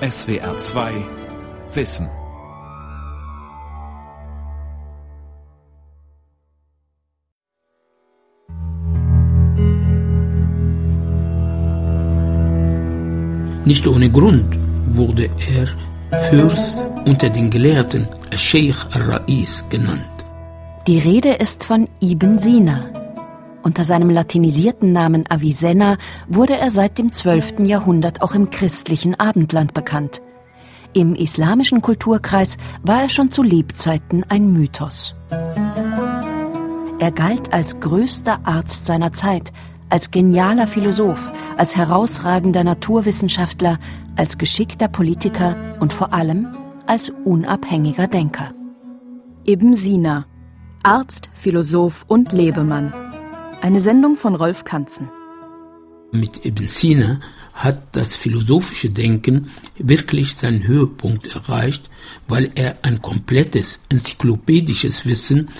SWR 2 Wissen. Nicht ohne Grund wurde er Fürst unter den Gelehrten, Sheikh al-Rais genannt. Die Rede ist von Ibn Sina. Unter seinem latinisierten Namen Avicenna wurde er seit dem 12. Jahrhundert auch im christlichen Abendland bekannt. Im islamischen Kulturkreis war er schon zu Lebzeiten ein Mythos. Er galt als größter Arzt seiner Zeit, als genialer Philosoph, als herausragender Naturwissenschaftler, als geschickter Politiker und vor allem als unabhängiger Denker. Ibn Sina, Arzt, Philosoph und Lebemann. Eine Sendung von Rolf Kanzen. Mit Ibn Sina hat das philosophische Denken wirklich seinen Höhepunkt erreicht, weil er ein komplettes enzyklopädisches Wissen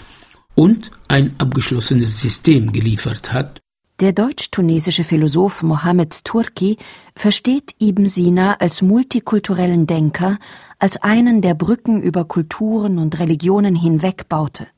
und ein abgeschlossenes System geliefert hat, der deutsch-tunesische Philosoph Mohammed Turki versteht Ibn Sina als multikulturellen Denker, als einen, der Brücken über Kulturen und Religionen hinweg baute.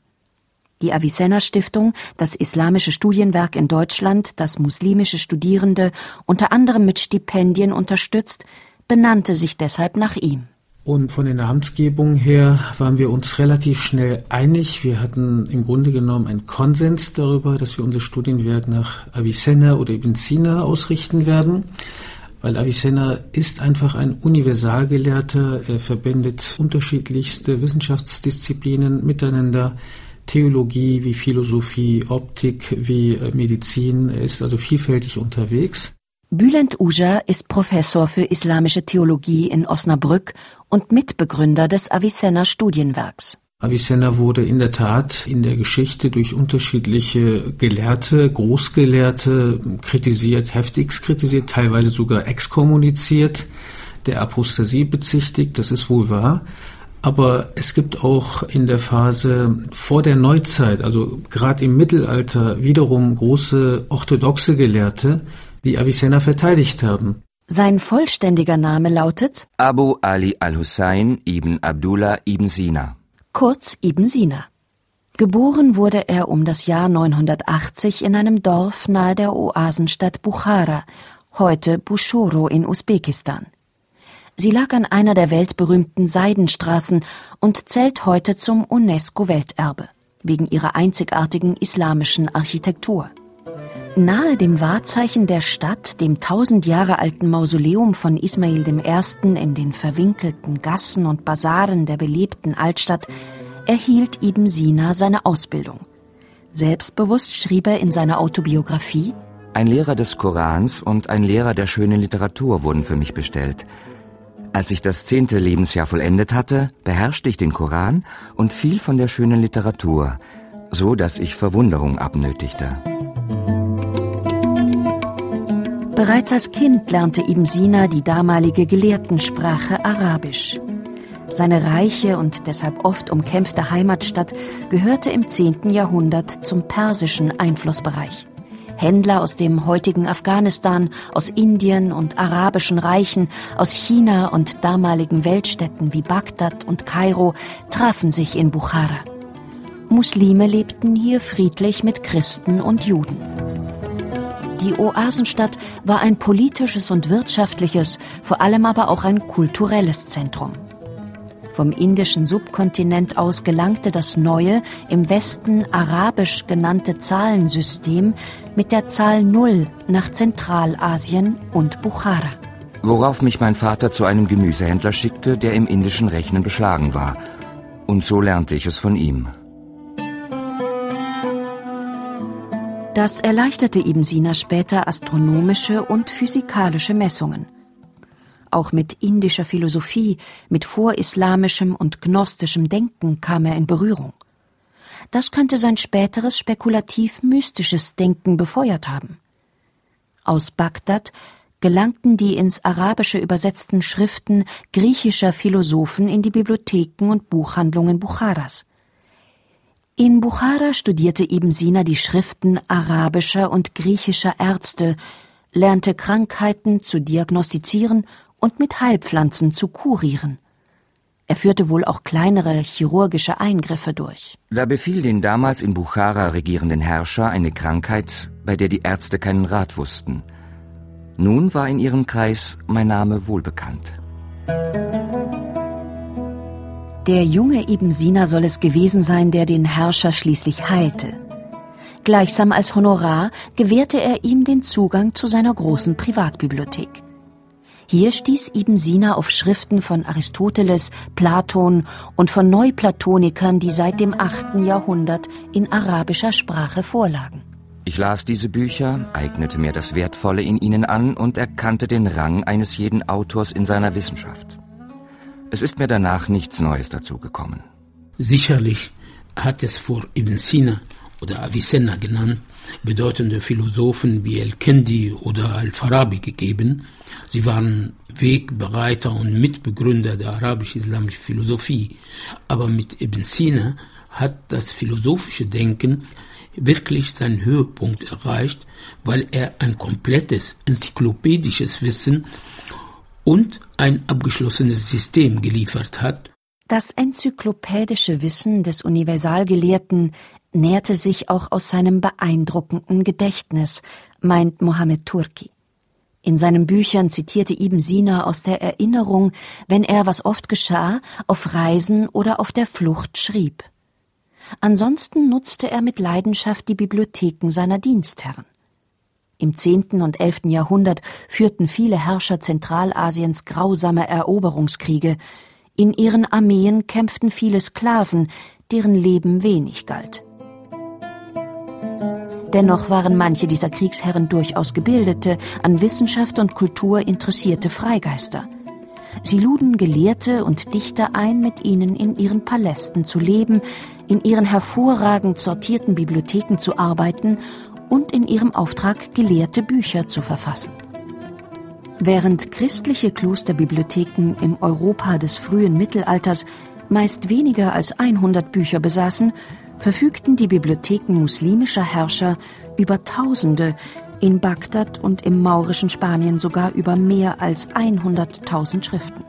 Die Avicenna Stiftung, das islamische Studienwerk in Deutschland, das muslimische Studierende unter anderem mit Stipendien unterstützt, benannte sich deshalb nach ihm. Und von der Namensgebung her waren wir uns relativ schnell einig. Wir hatten im Grunde genommen einen Konsens darüber, dass wir unser Studienwerk nach Avicenna oder Ibn Sina ausrichten werden. Weil Avicenna ist einfach ein Universalgelehrter. Er verbindet unterschiedlichste Wissenschaftsdisziplinen miteinander. Theologie wie Philosophie, Optik wie äh, Medizin. Er ist also vielfältig unterwegs. Bülent Uja ist Professor für islamische Theologie in Osnabrück und Mitbegründer des Avicenna Studienwerks. Avicenna wurde in der Tat in der Geschichte durch unterschiedliche Gelehrte, Großgelehrte kritisiert, heftigst kritisiert, teilweise sogar exkommuniziert, der Apostasie bezichtigt, das ist wohl wahr. Aber es gibt auch in der Phase vor der Neuzeit, also gerade im Mittelalter, wiederum große orthodoxe Gelehrte, die Avicenna verteidigt haben. Sein vollständiger Name lautet Abu Ali al-Hussein ibn Abdullah ibn Sina. Kurz Ibn Sina. Geboren wurde er um das Jahr 980 in einem Dorf nahe der Oasenstadt Bukhara, heute Bushoro in Usbekistan. Sie lag an einer der weltberühmten Seidenstraßen und zählt heute zum UNESCO-Welterbe wegen ihrer einzigartigen islamischen Architektur. Nahe dem Wahrzeichen der Stadt, dem tausend Jahre alten Mausoleum von Ismail I. in den verwinkelten Gassen und Basaren der belebten Altstadt, erhielt Ibn Sina seine Ausbildung. Selbstbewusst schrieb er in seiner Autobiografie Ein Lehrer des Korans und ein Lehrer der schönen Literatur wurden für mich bestellt. Als ich das zehnte Lebensjahr vollendet hatte, beherrschte ich den Koran und fiel von der schönen Literatur, so dass ich Verwunderung abnötigte. Bereits als Kind lernte Ibn Sina die damalige Gelehrtensprache Arabisch. Seine reiche und deshalb oft umkämpfte Heimatstadt gehörte im 10. Jahrhundert zum persischen Einflussbereich. Händler aus dem heutigen Afghanistan, aus Indien und arabischen Reichen, aus China und damaligen Weltstädten wie Bagdad und Kairo trafen sich in Bukhara. Muslime lebten hier friedlich mit Christen und Juden. Die Oasenstadt war ein politisches und wirtschaftliches, vor allem aber auch ein kulturelles Zentrum. Vom indischen Subkontinent aus gelangte das neue, im Westen arabisch genannte Zahlensystem mit der Zahl Null nach Zentralasien und Bukhara. Worauf mich mein Vater zu einem Gemüsehändler schickte, der im indischen Rechnen beschlagen war. Und so lernte ich es von ihm. Das erleichterte Ibn Sina später astronomische und physikalische Messungen. Auch mit indischer Philosophie, mit vorislamischem und gnostischem Denken kam er in Berührung. Das könnte sein späteres spekulativ-mystisches Denken befeuert haben. Aus Bagdad gelangten die ins Arabische übersetzten Schriften griechischer Philosophen in die Bibliotheken und Buchhandlungen Bukharas. In Bukhara studierte Ibn Sina die Schriften arabischer und griechischer Ärzte, lernte Krankheiten zu diagnostizieren und mit Heilpflanzen zu kurieren. Er führte wohl auch kleinere chirurgische Eingriffe durch. Da befiel den damals in Bukhara regierenden Herrscher eine Krankheit, bei der die Ärzte keinen Rat wussten. Nun war in ihrem Kreis mein Name wohlbekannt. Der junge Ibn Sina soll es gewesen sein, der den Herrscher schließlich heilte. Gleichsam als Honorar gewährte er ihm den Zugang zu seiner großen Privatbibliothek. Hier stieß Ibn Sina auf Schriften von Aristoteles, Platon und von Neuplatonikern, die seit dem 8. Jahrhundert in arabischer Sprache vorlagen. Ich las diese Bücher, eignete mir das Wertvolle in ihnen an und erkannte den Rang eines jeden Autors in seiner Wissenschaft. Es ist mir danach nichts Neues dazugekommen. Sicherlich hat es vor Ibn Sina oder Avicenna genannt bedeutende Philosophen wie El-Kendi oder Al-Farabi gegeben. Sie waren Wegbereiter und Mitbegründer der arabisch-islamischen Philosophie. Aber mit Ibn Sina hat das philosophische Denken wirklich seinen Höhepunkt erreicht, weil er ein komplettes enzyklopädisches Wissen und ein abgeschlossenes System geliefert hat. Das enzyklopädische Wissen des Universalgelehrten nährte sich auch aus seinem beeindruckenden Gedächtnis, meint Mohammed Turki. In seinen Büchern zitierte Ibn Sina aus der Erinnerung, wenn er, was oft geschah, auf Reisen oder auf der Flucht schrieb. Ansonsten nutzte er mit Leidenschaft die Bibliotheken seiner Dienstherren. Im zehnten und elften Jahrhundert führten viele Herrscher Zentralasiens grausame Eroberungskriege. In ihren Armeen kämpften viele Sklaven, deren Leben wenig galt. Dennoch waren manche dieser Kriegsherren durchaus gebildete, an Wissenschaft und Kultur interessierte Freigeister. Sie luden Gelehrte und Dichter ein, mit ihnen in ihren Palästen zu leben, in ihren hervorragend sortierten Bibliotheken zu arbeiten und in ihrem Auftrag gelehrte Bücher zu verfassen. Während christliche Klosterbibliotheken im Europa des frühen Mittelalters meist weniger als 100 Bücher besaßen, verfügten die Bibliotheken muslimischer Herrscher über Tausende, in Bagdad und im maurischen Spanien sogar über mehr als 100.000 Schriften.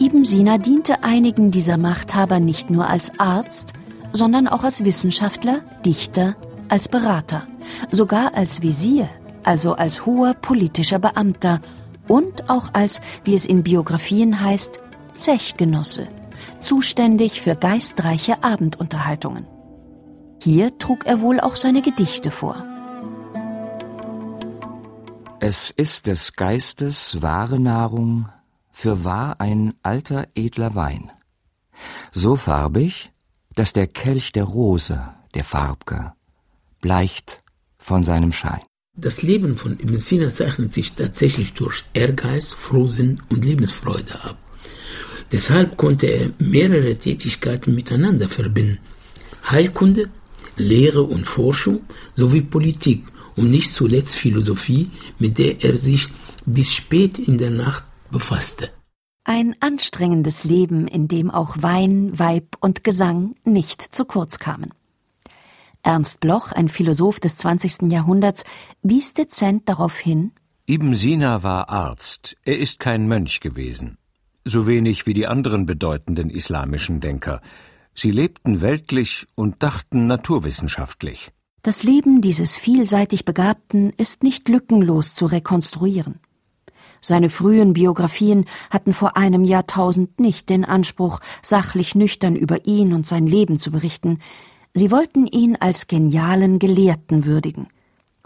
Ibn Sina diente einigen dieser Machthaber nicht nur als Arzt, sondern auch als Wissenschaftler, Dichter, als Berater, sogar als Visier, also als hoher politischer Beamter und auch als, wie es in Biografien heißt, Zechgenosse zuständig für geistreiche Abendunterhaltungen. Hier trug er wohl auch seine Gedichte vor. Es ist des Geistes wahre Nahrung, für wahr ein alter edler Wein. So farbig, dass der Kelch der Rose, der Farbke, bleicht von seinem Schein. Das Leben von Ibn Sina zeichnet sich tatsächlich durch Ehrgeiz, Frohsinn und Lebensfreude ab. Deshalb konnte er mehrere Tätigkeiten miteinander verbinden. Heilkunde, Lehre und Forschung sowie Politik und nicht zuletzt Philosophie, mit der er sich bis spät in der Nacht befasste. Ein anstrengendes Leben, in dem auch Wein, Weib und Gesang nicht zu kurz kamen. Ernst Bloch, ein Philosoph des 20. Jahrhunderts, wies dezent darauf hin, Ibn Sina war Arzt, er ist kein Mönch gewesen so wenig wie die anderen bedeutenden islamischen Denker. Sie lebten weltlich und dachten naturwissenschaftlich. Das Leben dieses vielseitig Begabten ist nicht lückenlos zu rekonstruieren. Seine frühen Biografien hatten vor einem Jahrtausend nicht den Anspruch, sachlich nüchtern über ihn und sein Leben zu berichten. Sie wollten ihn als genialen Gelehrten würdigen.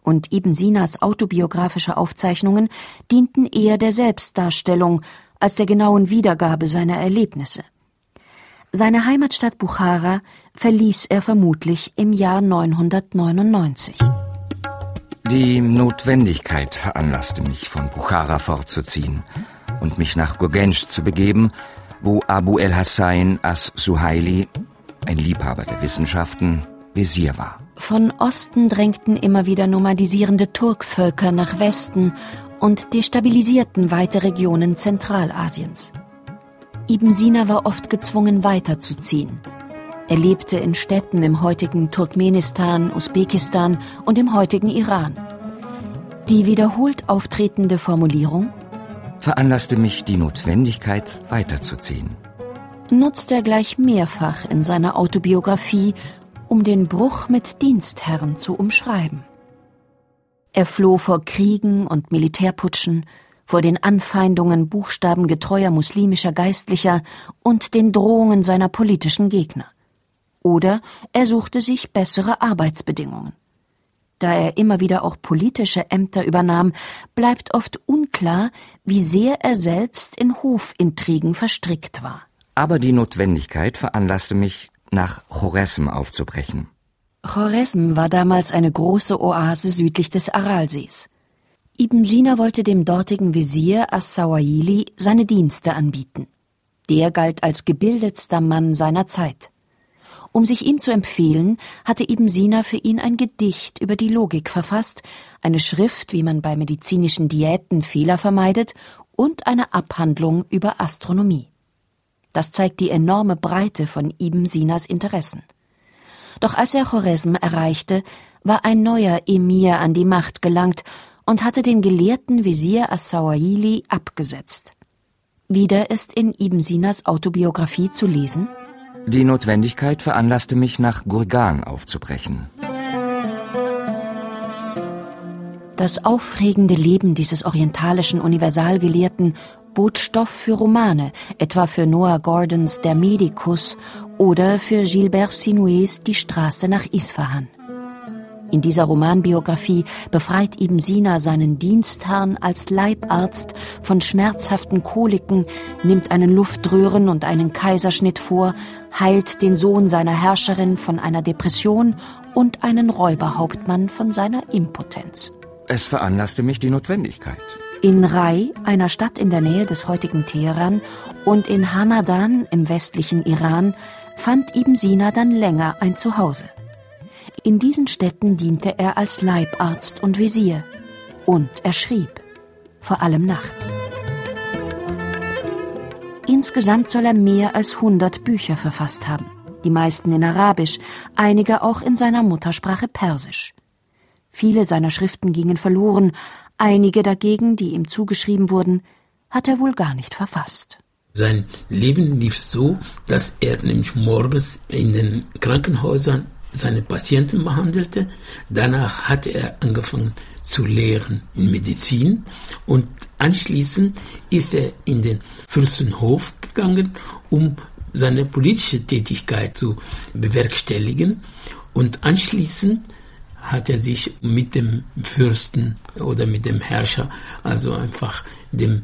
Und Ibn Sinas autobiografische Aufzeichnungen dienten eher der Selbstdarstellung als der genauen Wiedergabe seiner Erlebnisse. Seine Heimatstadt Buchara verließ er vermutlich im Jahr 999. Die Notwendigkeit veranlasste mich, von Buchara fortzuziehen und mich nach Gurgensch zu begeben, wo Abu el-Hassain as-Suhaili, ein Liebhaber der Wissenschaften, Visier war. Von Osten drängten immer wieder nomadisierende Turkvölker nach Westen und destabilisierten weite Regionen Zentralasiens. Ibn Sina war oft gezwungen weiterzuziehen. Er lebte in Städten im heutigen Turkmenistan, Usbekistan und im heutigen Iran. Die wiederholt auftretende Formulierung veranlasste mich die Notwendigkeit, weiterzuziehen. Nutzt er gleich mehrfach in seiner Autobiografie, um den Bruch mit Dienstherren zu umschreiben. Er floh vor Kriegen und Militärputschen, vor den Anfeindungen buchstabengetreuer muslimischer Geistlicher und den Drohungen seiner politischen Gegner. Oder er suchte sich bessere Arbeitsbedingungen. Da er immer wieder auch politische Ämter übernahm, bleibt oft unklar, wie sehr er selbst in Hofintrigen verstrickt war. Aber die Notwendigkeit veranlasste mich, nach Choresm aufzubrechen. Choresm war damals eine große Oase südlich des Aralsees. Ibn Sina wollte dem dortigen Visier As-Sawahili seine Dienste anbieten. Der galt als gebildetster Mann seiner Zeit. Um sich ihm zu empfehlen, hatte Ibn Sina für ihn ein Gedicht über die Logik verfasst, eine Schrift, wie man bei medizinischen Diäten Fehler vermeidet, und eine Abhandlung über Astronomie. Das zeigt die enorme Breite von Ibn Sinas Interessen. Doch als er Choresm erreichte, war ein neuer Emir an die Macht gelangt und hatte den gelehrten Visier As-Sawahili abgesetzt. Wieder ist in Ibn Sinas Autobiografie zu lesen, Die Notwendigkeit veranlasste mich, nach Gurgan aufzubrechen. Das aufregende Leben dieses orientalischen Universalgelehrten bot Stoff für Romane, etwa für Noah Gordons Der Medikus oder für Gilbert Sinués Die Straße nach Isfahan. In dieser Romanbiografie befreit Ibn Sina seinen Dienstherrn als Leibarzt von schmerzhaften Koliken, nimmt einen Luftröhren- und einen Kaiserschnitt vor, heilt den Sohn seiner Herrscherin von einer Depression und einen Räuberhauptmann von seiner Impotenz. Es veranlasste mich die Notwendigkeit. In Rai, einer Stadt in der Nähe des heutigen Teheran, und in Hamadan im westlichen Iran fand Ibn Sina dann länger ein Zuhause. In diesen Städten diente er als Leibarzt und Visier. Und er schrieb, vor allem nachts. Insgesamt soll er mehr als 100 Bücher verfasst haben, die meisten in Arabisch, einige auch in seiner Muttersprache Persisch. Viele seiner Schriften gingen verloren, einige dagegen, die ihm zugeschrieben wurden, hat er wohl gar nicht verfasst. Sein Leben lief so, dass er nämlich morgens in den Krankenhäusern seine Patienten behandelte. Danach hatte er angefangen zu lehren in Medizin und anschließend ist er in den Fürstenhof gegangen, um seine politische Tätigkeit zu bewerkstelligen und anschließend hat er sich mit dem Fürsten oder mit dem Herrscher, also einfach dem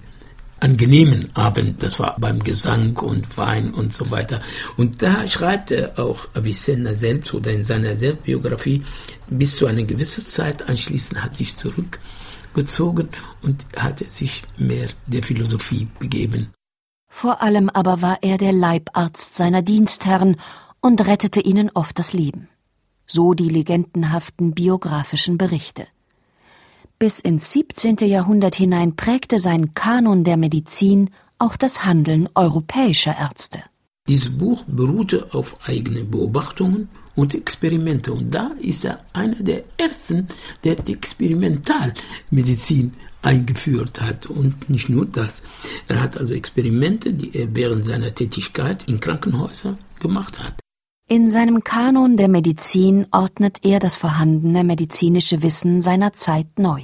angenehmen Abend, das war beim Gesang und Wein und so weiter. Und da schreibt er auch Avicenna selbst oder in seiner Selbstbiografie, bis zu einer gewissen Zeit anschließend hat sich zurückgezogen und hat sich mehr der Philosophie begeben. Vor allem aber war er der Leibarzt seiner Dienstherren und rettete ihnen oft das Leben. So die legendenhaften biografischen Berichte. Bis ins 17. Jahrhundert hinein prägte sein Kanon der Medizin auch das Handeln europäischer Ärzte. Dieses Buch beruhte auf eigene Beobachtungen und Experimente. Und da ist er einer der ersten, der die Experimentalmedizin eingeführt hat. Und nicht nur das. Er hat also Experimente, die er während seiner Tätigkeit in Krankenhäusern gemacht hat. In seinem Kanon der Medizin ordnet er das vorhandene medizinische Wissen seiner Zeit neu.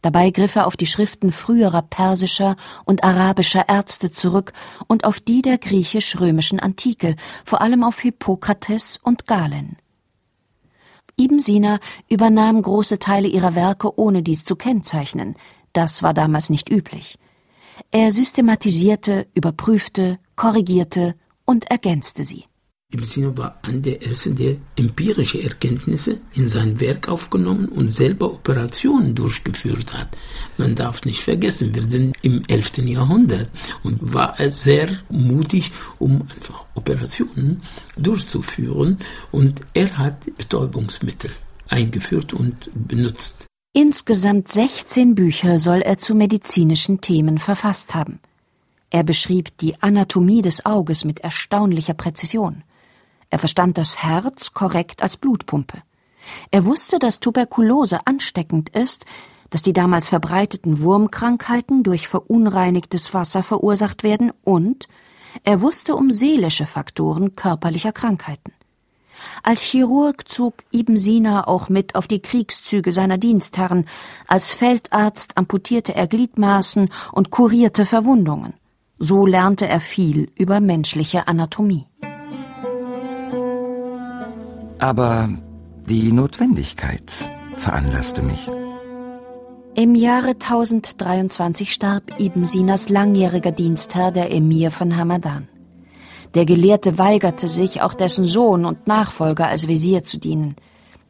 Dabei griff er auf die Schriften früherer persischer und arabischer Ärzte zurück und auf die der griechisch-römischen Antike, vor allem auf Hippokrates und Galen. Ibn Sina übernahm große Teile ihrer Werke, ohne dies zu kennzeichnen. Das war damals nicht üblich. Er systematisierte, überprüfte, korrigierte und ergänzte sie. Ibn Sina war einer der ersten, der empirische Erkenntnisse in sein Werk aufgenommen und selber Operationen durchgeführt hat. Man darf nicht vergessen, wir sind im 11. Jahrhundert und war sehr mutig, um einfach Operationen durchzuführen und er hat Betäubungsmittel eingeführt und benutzt. Insgesamt 16 Bücher soll er zu medizinischen Themen verfasst haben. Er beschrieb die Anatomie des Auges mit erstaunlicher Präzision. Er verstand das Herz korrekt als Blutpumpe. Er wusste, dass Tuberkulose ansteckend ist, dass die damals verbreiteten Wurmkrankheiten durch verunreinigtes Wasser verursacht werden und er wusste um seelische Faktoren körperlicher Krankheiten. Als Chirurg zog Ibn Sina auch mit auf die Kriegszüge seiner Dienstherren, als Feldarzt amputierte er Gliedmaßen und kurierte Verwundungen. So lernte er viel über menschliche Anatomie. Aber die Notwendigkeit veranlasste mich. Im Jahre 1023 starb Ibn Sinas langjähriger Dienstherr, der Emir von Hamadan. Der Gelehrte weigerte sich, auch dessen Sohn und Nachfolger als Wesir zu dienen.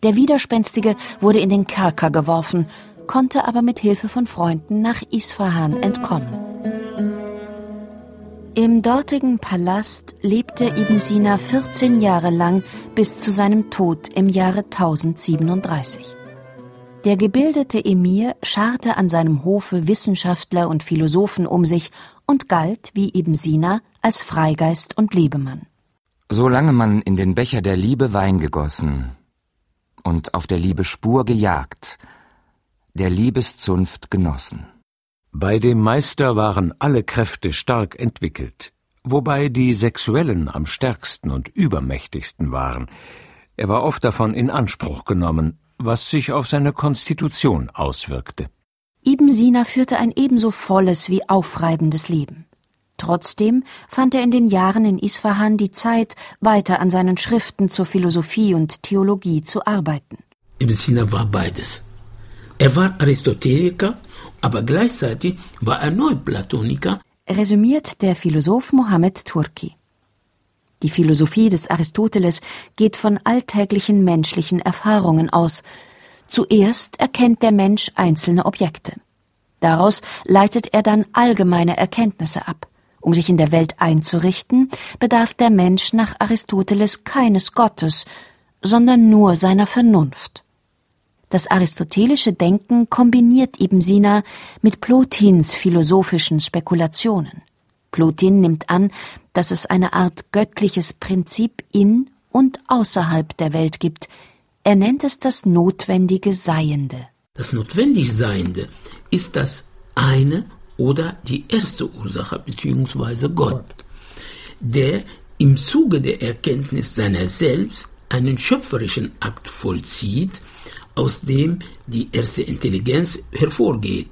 Der Widerspenstige wurde in den Kerker geworfen, konnte aber mit Hilfe von Freunden nach Isfahan entkommen. Im dortigen Palast lebte Ibn Sina 14 Jahre lang bis zu seinem Tod im Jahre 1037. Der gebildete Emir scharte an seinem Hofe Wissenschaftler und Philosophen um sich und galt, wie Ibn Sina, als Freigeist und Lebemann. Solange man in den Becher der Liebe Wein gegossen und auf der Liebe Spur gejagt, der Liebeszunft genossen. Bei dem Meister waren alle Kräfte stark entwickelt, wobei die sexuellen am stärksten und übermächtigsten waren. Er war oft davon in Anspruch genommen, was sich auf seine Konstitution auswirkte. Ibn Sina führte ein ebenso volles wie aufreibendes Leben. Trotzdem fand er in den Jahren in Isfahan die Zeit, weiter an seinen Schriften zur Philosophie und Theologie zu arbeiten. Ibn Sina war beides. Er war Aristoteliker, aber gleichzeitig war er Neuplatoniker, resümiert der Philosoph Mohammed Turki. Die Philosophie des Aristoteles geht von alltäglichen menschlichen Erfahrungen aus. Zuerst erkennt der Mensch einzelne Objekte. Daraus leitet er dann allgemeine Erkenntnisse ab. Um sich in der Welt einzurichten, bedarf der Mensch nach Aristoteles keines Gottes, sondern nur seiner Vernunft. Das aristotelische Denken kombiniert Ibn Sina mit Plotins philosophischen Spekulationen. Plotin nimmt an, dass es eine Art göttliches Prinzip in und außerhalb der Welt gibt. Er nennt es das notwendige Seiende. Das notwendig Seiende ist das eine oder die erste Ursache bzw. Gott, der im Zuge der Erkenntnis seiner selbst einen schöpferischen Akt vollzieht, aus dem die erste Intelligenz hervorgeht.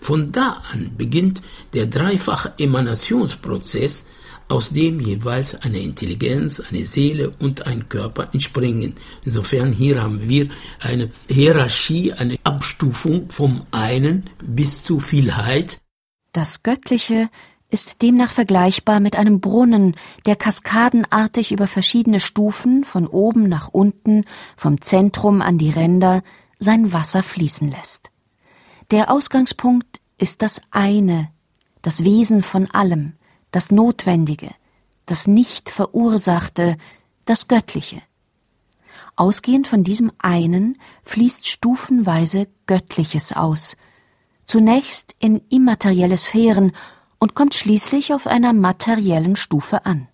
Von da an beginnt der dreifache Emanationsprozess, aus dem jeweils eine Intelligenz, eine Seele und ein Körper entspringen. Insofern hier haben wir eine Hierarchie, eine Abstufung vom einen bis zu Vielheit. Das Göttliche ist demnach vergleichbar mit einem Brunnen, der kaskadenartig über verschiedene Stufen von oben nach unten, vom Zentrum an die Ränder, sein Wasser fließen lässt. Der Ausgangspunkt ist das eine, das Wesen von allem, das Notwendige, das nicht Verursachte, das Göttliche. Ausgehend von diesem einen fließt stufenweise Göttliches aus, zunächst in immaterielle Sphären und kommt schließlich auf einer materiellen Stufe an.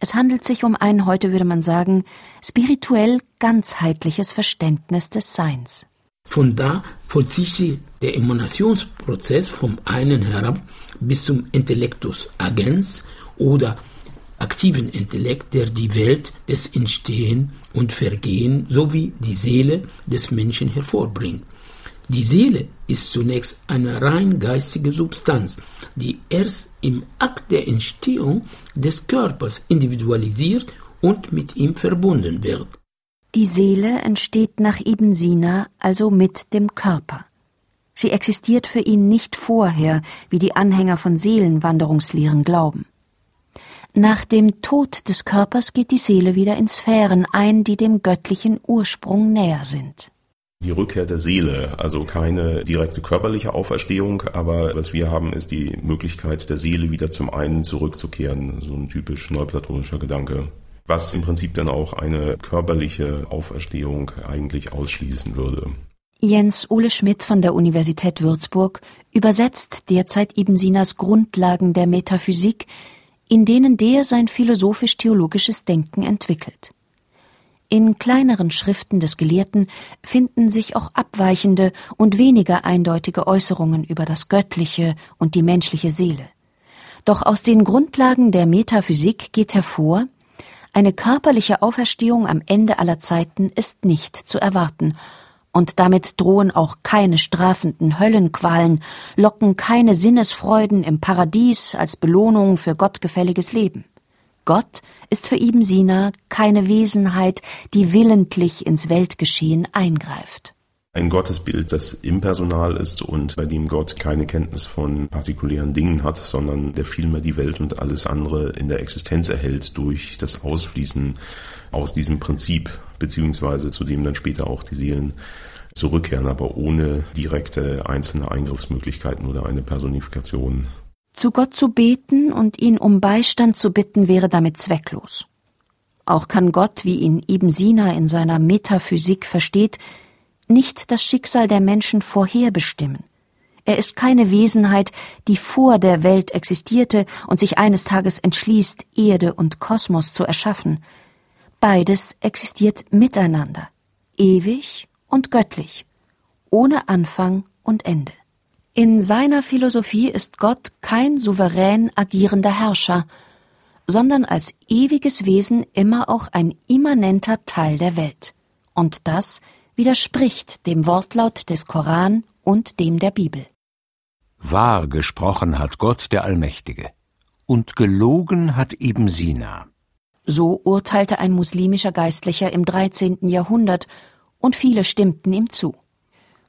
Es handelt sich um ein, heute würde man sagen, spirituell ganzheitliches Verständnis des Seins. Von da vollzieht sich der Emanationsprozess vom einen herab bis zum Intellectus agens oder aktiven Intellekt, der die Welt des Entstehen und Vergehen sowie die Seele des Menschen hervorbringt. Die Seele ist zunächst eine rein geistige Substanz, die erst im Akt der Entstehung des Körpers individualisiert und mit ihm verbunden wird. Die Seele entsteht nach Ibn Sina also mit dem Körper. Sie existiert für ihn nicht vorher, wie die Anhänger von Seelenwanderungslehren glauben. Nach dem Tod des Körpers geht die Seele wieder in Sphären ein, die dem göttlichen Ursprung näher sind. Die Rückkehr der Seele, also keine direkte körperliche Auferstehung, aber was wir haben, ist die Möglichkeit der Seele wieder zum einen zurückzukehren, so ein typisch neuplatonischer Gedanke was im Prinzip dann auch eine körperliche Auferstehung eigentlich ausschließen würde. Jens Ole Schmidt von der Universität Würzburg übersetzt derzeit Ibn Sinas Grundlagen der Metaphysik, in denen der sein philosophisch-theologisches Denken entwickelt. In kleineren Schriften des Gelehrten finden sich auch abweichende und weniger eindeutige Äußerungen über das Göttliche und die menschliche Seele. Doch aus den Grundlagen der Metaphysik geht hervor, eine körperliche Auferstehung am Ende aller Zeiten ist nicht zu erwarten, und damit drohen auch keine strafenden Höllenqualen, locken keine Sinnesfreuden im Paradies als Belohnung für gottgefälliges Leben. Gott ist für Ibn Sina keine Wesenheit, die willentlich ins Weltgeschehen eingreift ein Gottesbild, das impersonal ist und bei dem Gott keine Kenntnis von partikulären Dingen hat, sondern der vielmehr die Welt und alles andere in der Existenz erhält durch das Ausfließen aus diesem Prinzip, beziehungsweise zu dem dann später auch die Seelen zurückkehren, aber ohne direkte einzelne Eingriffsmöglichkeiten oder eine Personifikation. Zu Gott zu beten und ihn um Beistand zu bitten wäre damit zwecklos. Auch kann Gott, wie ihn Ibn Sina in seiner Metaphysik versteht, nicht das Schicksal der Menschen vorherbestimmen. Er ist keine Wesenheit, die vor der Welt existierte und sich eines Tages entschließt, Erde und Kosmos zu erschaffen. Beides existiert miteinander, ewig und göttlich, ohne Anfang und Ende. In seiner Philosophie ist Gott kein souverän agierender Herrscher, sondern als ewiges Wesen immer auch ein immanenter Teil der Welt. Und das widerspricht dem Wortlaut des Koran und dem der Bibel. Wahr gesprochen hat Gott der Allmächtige, und gelogen hat eben Sina. So urteilte ein muslimischer Geistlicher im 13. Jahrhundert, und viele stimmten ihm zu.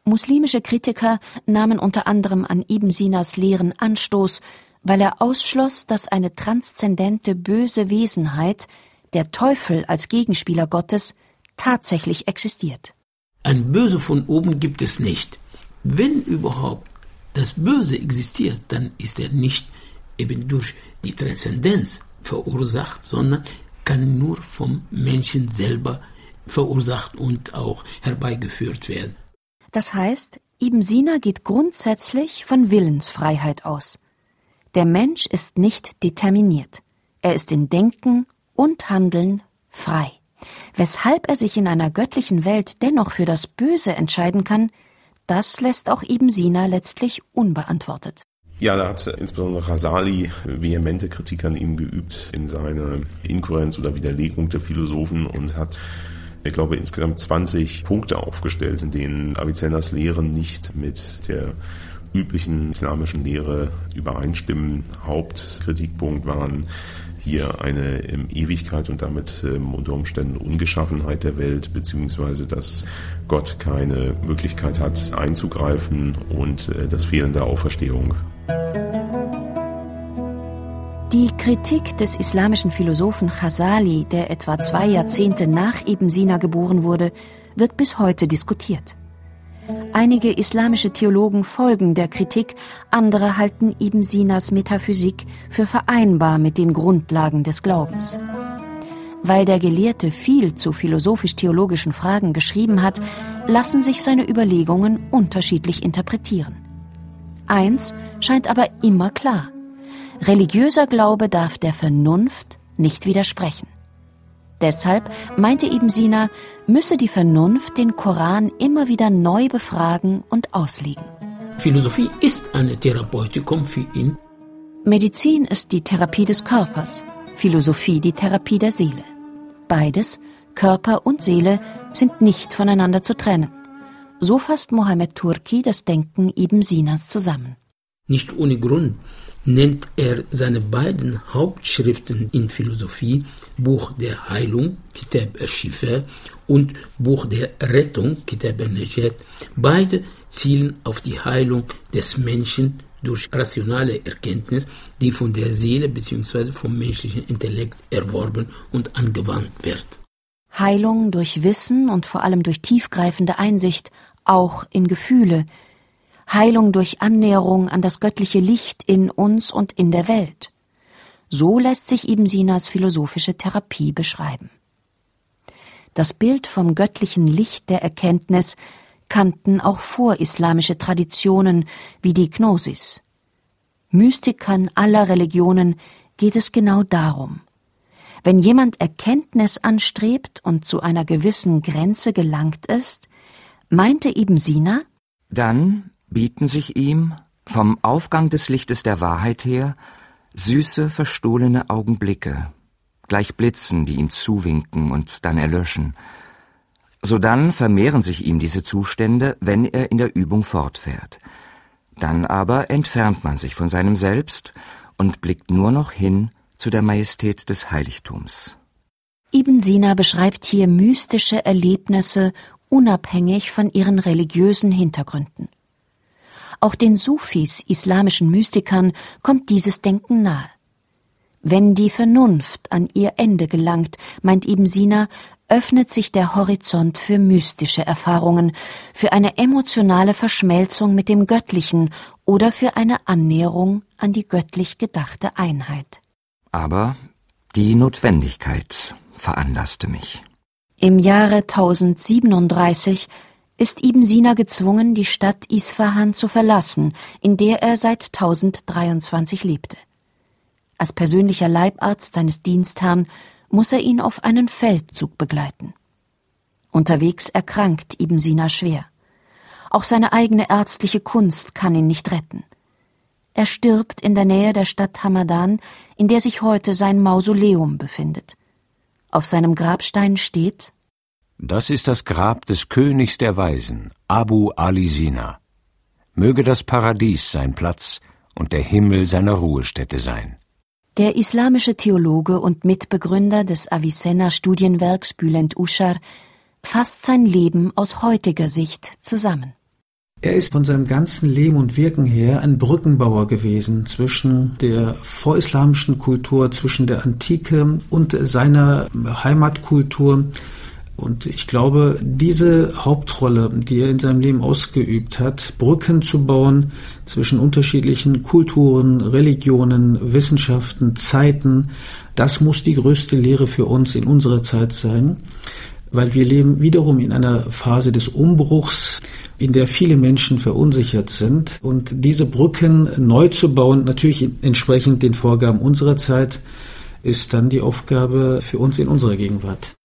Muslimische Kritiker nahmen unter anderem an Ibn Sinas Lehren Anstoß, weil er ausschloss, dass eine transzendente böse Wesenheit, der Teufel als Gegenspieler Gottes, tatsächlich existiert. Ein Böse von oben gibt es nicht. Wenn überhaupt das Böse existiert, dann ist er nicht eben durch die Transzendenz verursacht, sondern kann nur vom Menschen selber verursacht und auch herbeigeführt werden. Das heißt, Ibn Sina geht grundsätzlich von Willensfreiheit aus. Der Mensch ist nicht determiniert. Er ist in Denken und Handeln frei. Weshalb er sich in einer göttlichen Welt dennoch für das Böse entscheiden kann, das lässt auch Ibn Sina letztlich unbeantwortet. Ja, da hat insbesondere Rasali vehemente Kritik an ihm geübt in seiner Inkohärenz oder Widerlegung der Philosophen und hat, ich glaube, insgesamt 20 Punkte aufgestellt, in denen Avicennas Lehren nicht mit der üblichen islamischen Lehre übereinstimmen. Hauptkritikpunkt waren hier eine ähm, Ewigkeit und damit ähm, unter Umständen Ungeschaffenheit der Welt, beziehungsweise dass Gott keine Möglichkeit hat einzugreifen und äh, das Fehlen der Auferstehung. Die Kritik des islamischen Philosophen Ghazali, der etwa zwei Jahrzehnte nach Ibn Sina geboren wurde, wird bis heute diskutiert. Einige islamische Theologen folgen der Kritik, andere halten Ibn Sinas Metaphysik für vereinbar mit den Grundlagen des Glaubens. Weil der Gelehrte viel zu philosophisch-theologischen Fragen geschrieben hat, lassen sich seine Überlegungen unterschiedlich interpretieren. Eins scheint aber immer klar. Religiöser Glaube darf der Vernunft nicht widersprechen. Deshalb, meinte Ibn Sina, müsse die Vernunft den Koran immer wieder neu befragen und auslegen. Philosophie ist eine Therapeutikum für ihn. Medizin ist die Therapie des Körpers, Philosophie die Therapie der Seele. Beides, Körper und Seele, sind nicht voneinander zu trennen. So fasst Mohammed Turki das Denken Ibn Sinas zusammen. Nicht ohne Grund nennt er seine beiden Hauptschriften in Philosophie Buch der Heilung, Kitab al-Shifa und Buch der Rettung, Kitab al-Najat. Beide zielen auf die Heilung des Menschen durch rationale Erkenntnis, die von der Seele bzw. vom menschlichen Intellekt erworben und angewandt wird. Heilung durch Wissen und vor allem durch tiefgreifende Einsicht, auch in Gefühle, Heilung durch Annäherung an das göttliche Licht in uns und in der Welt. So lässt sich Ibn Sinas philosophische Therapie beschreiben. Das Bild vom göttlichen Licht der Erkenntnis kannten auch vorislamische Traditionen wie die Gnosis. Mystikern aller Religionen geht es genau darum. Wenn jemand Erkenntnis anstrebt und zu einer gewissen Grenze gelangt ist, meinte Ibn Sina, dann bieten sich ihm, vom Aufgang des Lichtes der Wahrheit her, süße, verstohlene Augenblicke, gleich Blitzen, die ihm zuwinken und dann erlöschen. Sodann vermehren sich ihm diese Zustände, wenn er in der Übung fortfährt. Dann aber entfernt man sich von seinem Selbst und blickt nur noch hin zu der Majestät des Heiligtums. Ibn Sina beschreibt hier mystische Erlebnisse unabhängig von ihren religiösen Hintergründen. Auch den Sufis, islamischen Mystikern, kommt dieses Denken nahe. Wenn die Vernunft an ihr Ende gelangt, meint Ibn Sina, öffnet sich der Horizont für mystische Erfahrungen, für eine emotionale Verschmelzung mit dem Göttlichen oder für eine Annäherung an die göttlich gedachte Einheit. Aber die Notwendigkeit veranlasste mich. Im Jahre 1037 ist Ibn Sina gezwungen, die Stadt Isfahan zu verlassen, in der er seit 1023 lebte. Als persönlicher Leibarzt seines Dienstherrn muss er ihn auf einen Feldzug begleiten. Unterwegs erkrankt Ibn Sina schwer. Auch seine eigene ärztliche Kunst kann ihn nicht retten. Er stirbt in der Nähe der Stadt Hamadan, in der sich heute sein Mausoleum befindet. Auf seinem Grabstein steht Das ist das Grab des Königs der Weisen, Abu Ali Sina. Möge das Paradies sein Platz und der Himmel seine Ruhestätte sein. Der islamische Theologe und Mitbegründer des Avicenna-Studienwerks Bülent Uschar fasst sein Leben aus heutiger Sicht zusammen. Er ist von seinem ganzen Leben und Wirken her ein Brückenbauer gewesen zwischen der vorislamischen Kultur, zwischen der Antike und seiner Heimatkultur. Und ich glaube, diese Hauptrolle, die er in seinem Leben ausgeübt hat, Brücken zu bauen zwischen unterschiedlichen Kulturen, Religionen, Wissenschaften, Zeiten, das muss die größte Lehre für uns in unserer Zeit sein, weil wir leben wiederum in einer Phase des Umbruchs, in der viele Menschen verunsichert sind. Und diese Brücken neu zu bauen, natürlich entsprechend den Vorgaben unserer Zeit, ist dann die Aufgabe für uns in unserer Gegenwart.